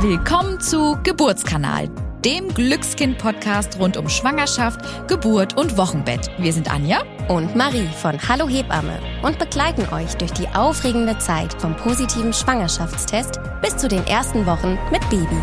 Willkommen zu Geburtskanal, dem Glückskind-Podcast rund um Schwangerschaft, Geburt und Wochenbett. Wir sind Anja und Marie von Hallo Hebamme und begleiten euch durch die aufregende Zeit vom positiven Schwangerschaftstest bis zu den ersten Wochen mit Baby.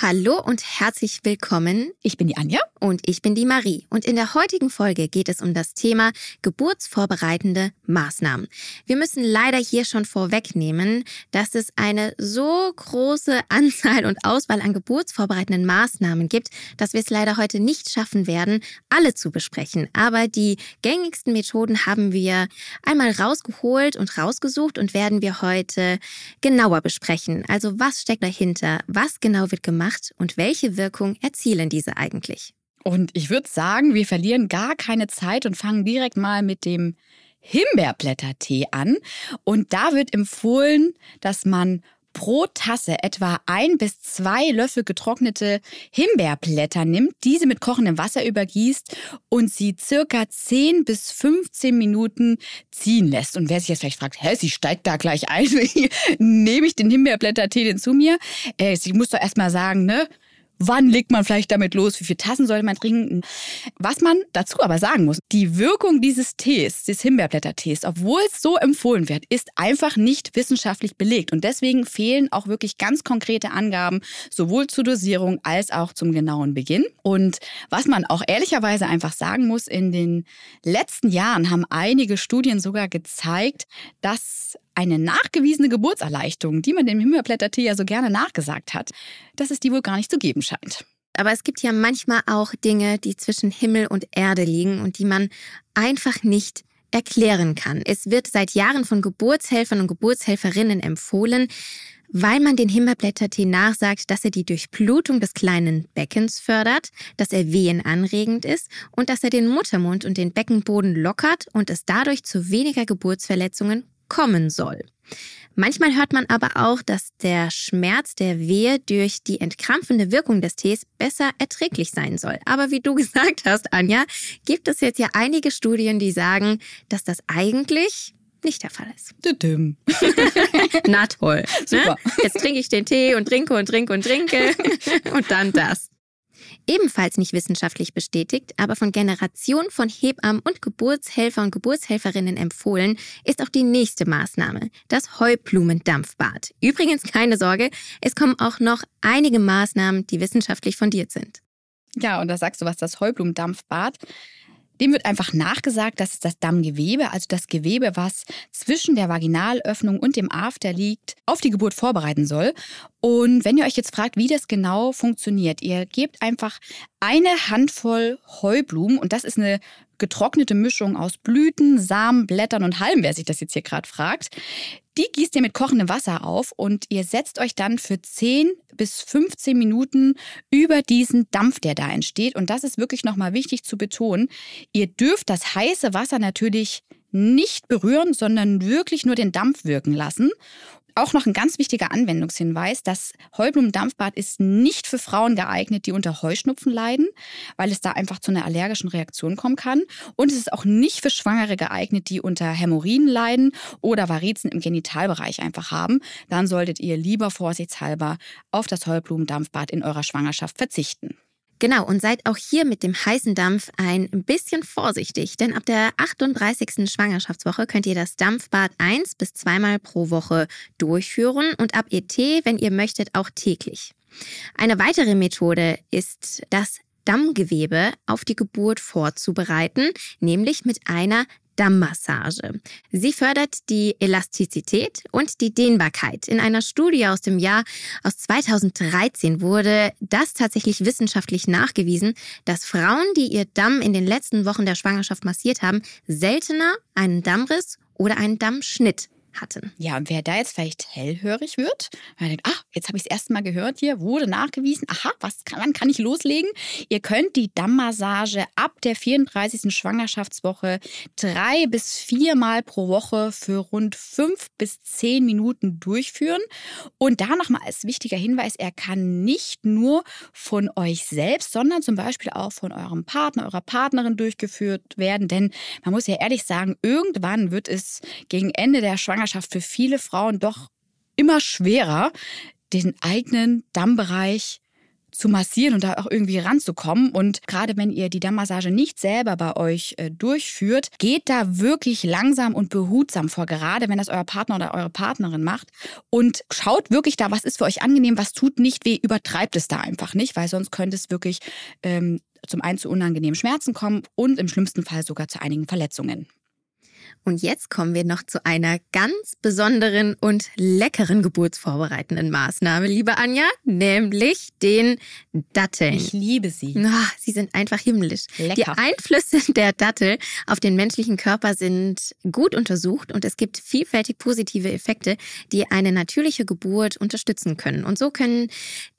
Hallo und herzlich willkommen. Ich bin die Anja. Und ich bin die Marie. Und in der heutigen Folge geht es um das Thema geburtsvorbereitende Maßnahmen. Wir müssen leider hier schon vorwegnehmen, dass es eine so große Anzahl und Auswahl an geburtsvorbereitenden Maßnahmen gibt, dass wir es leider heute nicht schaffen werden, alle zu besprechen. Aber die gängigsten Methoden haben wir einmal rausgeholt und rausgesucht und werden wir heute genauer besprechen. Also was steckt dahinter? Was genau wird gemacht? macht und welche Wirkung erzielen diese eigentlich? Und ich würde sagen, wir verlieren gar keine Zeit und fangen direkt mal mit dem Himbeerblättertee an. Und da wird empfohlen, dass man pro Tasse etwa ein bis zwei Löffel getrocknete Himbeerblätter nimmt, diese mit kochendem Wasser übergießt und sie circa 10 bis 15 Minuten ziehen lässt. Und wer sich jetzt vielleicht fragt, hä, sie steigt da gleich ein, nehme ich den Himbeerblättertee denn zu mir? Äh, sie muss doch erstmal sagen, ne? Wann legt man vielleicht damit los? Wie viele Tassen sollte man trinken? Was man dazu aber sagen muss, die Wirkung dieses Tees, des Himbeerblättertees, obwohl es so empfohlen wird, ist einfach nicht wissenschaftlich belegt. Und deswegen fehlen auch wirklich ganz konkrete Angaben, sowohl zur Dosierung als auch zum genauen Beginn. Und was man auch ehrlicherweise einfach sagen muss, in den letzten Jahren haben einige Studien sogar gezeigt, dass eine nachgewiesene Geburtserleichterung, die man dem Himbeerblättertee ja so gerne nachgesagt hat, dass es die wohl gar nicht zu geben scheint. Aber es gibt ja manchmal auch Dinge, die zwischen Himmel und Erde liegen und die man einfach nicht erklären kann. Es wird seit Jahren von Geburtshelfern und Geburtshelferinnen empfohlen, weil man den Himbeerblättertee nachsagt, dass er die Durchblutung des kleinen Beckens fördert, dass er wehenanregend ist und dass er den Muttermund und den Beckenboden lockert und es dadurch zu weniger Geburtsverletzungen kommen soll. Manchmal hört man aber auch, dass der Schmerz der Wehe durch die entkrampfende Wirkung des Tees besser erträglich sein soll. Aber wie du gesagt hast, Anja, gibt es jetzt ja einige Studien, die sagen, dass das eigentlich nicht der Fall ist. Na toll. Ne? Super. Jetzt trinke ich den Tee und trinke und trinke und trinke und dann das. Ebenfalls nicht wissenschaftlich bestätigt, aber von Generationen von Hebammen und Geburtshelfer und Geburtshelferinnen empfohlen, ist auch die nächste Maßnahme, das Heublumendampfbad. Übrigens keine Sorge, es kommen auch noch einige Maßnahmen, die wissenschaftlich fundiert sind. Ja, und da sagst du was, das Heublumendampfbad. Dem wird einfach nachgesagt, dass es das Dammgewebe, also das Gewebe, was zwischen der Vaginalöffnung und dem After liegt, auf die Geburt vorbereiten soll. Und wenn ihr euch jetzt fragt, wie das genau funktioniert, ihr gebt einfach eine Handvoll Heublumen und das ist eine getrocknete Mischung aus Blüten, Samen, Blättern und Halmen, wer sich das jetzt hier gerade fragt. Die gießt ihr mit kochendem Wasser auf und ihr setzt euch dann für 10 bis 15 Minuten über diesen Dampf, der da entsteht. Und das ist wirklich nochmal wichtig zu betonen. Ihr dürft das heiße Wasser natürlich nicht berühren, sondern wirklich nur den Dampf wirken lassen. Auch noch ein ganz wichtiger Anwendungshinweis, das Heublumendampfbad ist nicht für Frauen geeignet, die unter Heuschnupfen leiden, weil es da einfach zu einer allergischen Reaktion kommen kann. Und es ist auch nicht für Schwangere geeignet, die unter Hämorrhoiden leiden oder Varizen im Genitalbereich einfach haben. Dann solltet ihr lieber vorsichtshalber auf das Heublumendampfbad in eurer Schwangerschaft verzichten. Genau, und seid auch hier mit dem heißen Dampf ein bisschen vorsichtig, denn ab der 38. Schwangerschaftswoche könnt ihr das Dampfbad eins bis zweimal pro Woche durchführen und ab ET, wenn ihr möchtet, auch täglich. Eine weitere Methode ist das Dammgewebe auf die Geburt vorzubereiten, nämlich mit einer Dammmassage. Sie fördert die Elastizität und die Dehnbarkeit. In einer Studie aus dem Jahr aus 2013 wurde das tatsächlich wissenschaftlich nachgewiesen, dass Frauen, die ihr Damm in den letzten Wochen der Schwangerschaft massiert haben, seltener einen Dammriss oder einen Dammschnitt hatten. Ja, und wer da jetzt vielleicht hellhörig wird, weil denkt, ach, jetzt habe ich es erst mal gehört hier, wurde nachgewiesen, aha, was kann, wann kann ich loslegen? Ihr könnt die Dammmassage ab der 34. Schwangerschaftswoche drei bis viermal pro Woche für rund fünf bis zehn Minuten durchführen. Und da nochmal als wichtiger Hinweis, er kann nicht nur von euch selbst, sondern zum Beispiel auch von eurem Partner, eurer Partnerin durchgeführt werden. Denn man muss ja ehrlich sagen, irgendwann wird es gegen Ende der Schwangerschaft Schwangerschaft für viele Frauen doch immer schwerer, den eigenen Dammbereich zu massieren und da auch irgendwie ranzukommen. Und gerade wenn ihr die Dammmassage nicht selber bei euch äh, durchführt, geht da wirklich langsam und behutsam vor, gerade wenn das euer Partner oder eure Partnerin macht. Und schaut wirklich da, was ist für euch angenehm, was tut nicht weh, übertreibt es da einfach nicht, weil sonst könnte es wirklich ähm, zum einen zu unangenehmen Schmerzen kommen und im schlimmsten Fall sogar zu einigen Verletzungen. Und jetzt kommen wir noch zu einer ganz besonderen und leckeren geburtsvorbereitenden Maßnahme, liebe Anja, nämlich den Datteln. Ich liebe sie. Oh, sie sind einfach himmlisch. Lecker. Die Einflüsse der Dattel auf den menschlichen Körper sind gut untersucht und es gibt vielfältig positive Effekte, die eine natürliche Geburt unterstützen können. Und so können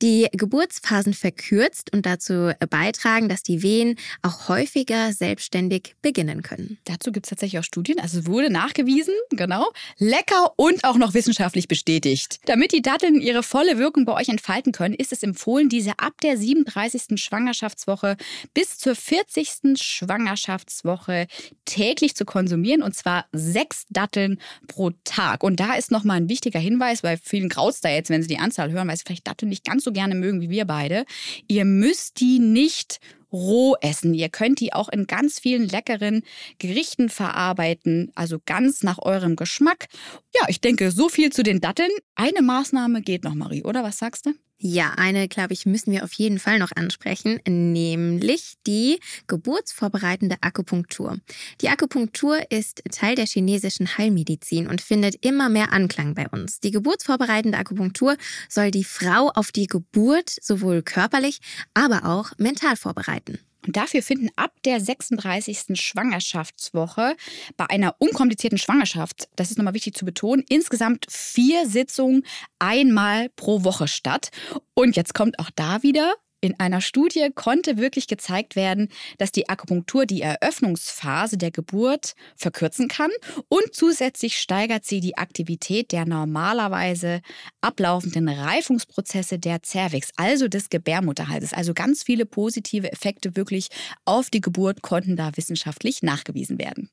die Geburtsphasen verkürzt und dazu beitragen, dass die Wehen auch häufiger selbstständig beginnen können. Dazu gibt es tatsächlich auch Studien. Also wurde nachgewiesen, genau. Lecker und auch noch wissenschaftlich bestätigt. Damit die Datteln ihre volle Wirkung bei euch entfalten können, ist es empfohlen, diese ab der 37. Schwangerschaftswoche bis zur 40. Schwangerschaftswoche täglich zu konsumieren und zwar sechs Datteln pro Tag. Und da ist nochmal ein wichtiger Hinweis, weil vielen graut da jetzt, wenn sie die Anzahl hören, weil sie vielleicht Datteln nicht ganz so gerne mögen wie wir beide. Ihr müsst die nicht roh essen. Ihr könnt die auch in ganz vielen leckeren Gerichten verarbeiten, also ganz nach eurem Geschmack. Ja, ich denke, so viel zu den Datteln. Eine Maßnahme geht noch, Marie, oder was sagst du? Ja, eine, glaube ich, müssen wir auf jeden Fall noch ansprechen, nämlich die geburtsvorbereitende Akupunktur. Die Akupunktur ist Teil der chinesischen Heilmedizin und findet immer mehr Anklang bei uns. Die geburtsvorbereitende Akupunktur soll die Frau auf die Geburt sowohl körperlich, aber auch mental vorbereiten. Und dafür finden ab der 36. Schwangerschaftswoche bei einer unkomplizierten Schwangerschaft, das ist nochmal wichtig zu betonen, insgesamt vier Sitzungen einmal pro Woche statt. Und jetzt kommt auch da wieder in einer Studie konnte wirklich gezeigt werden, dass die Akupunktur die Eröffnungsphase der Geburt verkürzen kann und zusätzlich steigert sie die Aktivität der normalerweise ablaufenden Reifungsprozesse der Cervix, also des Gebärmutterhalses. Also ganz viele positive Effekte wirklich auf die Geburt konnten da wissenschaftlich nachgewiesen werden.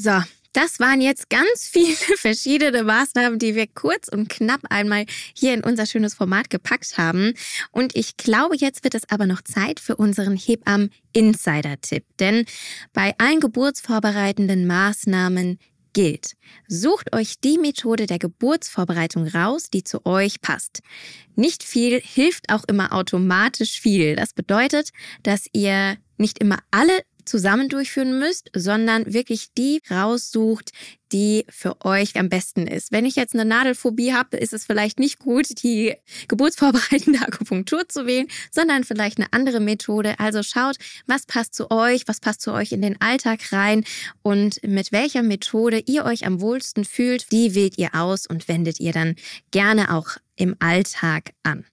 So, das waren jetzt ganz viele verschiedene Maßnahmen, die wir kurz und knapp einmal hier in unser schönes Format gepackt haben. Und ich glaube, jetzt wird es aber noch Zeit für unseren Hebammen-Insider-Tipp. Denn bei allen geburtsvorbereitenden Maßnahmen gilt. Sucht euch die Methode der Geburtsvorbereitung raus, die zu euch passt. Nicht viel hilft auch immer automatisch viel. Das bedeutet, dass ihr nicht immer alle zusammen durchführen müsst, sondern wirklich die raussucht, die für euch am besten ist. Wenn ich jetzt eine Nadelphobie habe, ist es vielleicht nicht gut, die geburtsvorbereitende Akupunktur zu wählen, sondern vielleicht eine andere Methode. Also schaut, was passt zu euch, was passt zu euch in den Alltag rein und mit welcher Methode ihr euch am wohlsten fühlt, die wählt ihr aus und wendet ihr dann gerne auch im Alltag an.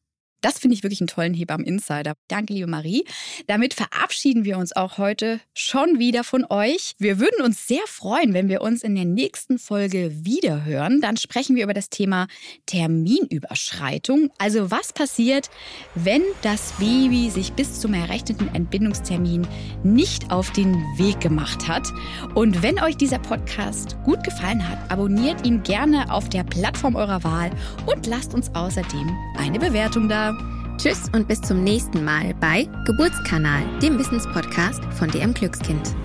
Das finde ich wirklich einen tollen Hebammen-Insider. Danke, liebe Marie. Damit verabschieden wir uns auch heute schon wieder von euch. Wir würden uns sehr freuen, wenn wir uns in der nächsten Folge wiederhören. Dann sprechen wir über das Thema Terminüberschreitung. Also was passiert, wenn das Baby sich bis zum errechneten Entbindungstermin nicht auf den Weg gemacht hat. Und wenn euch dieser Podcast gut gefallen hat, abonniert ihn gerne auf der Plattform eurer Wahl und lasst uns außerdem eine Bewertung da. Tschüss und bis zum nächsten Mal bei Geburtskanal, dem Wissenspodcast von DM Glückskind.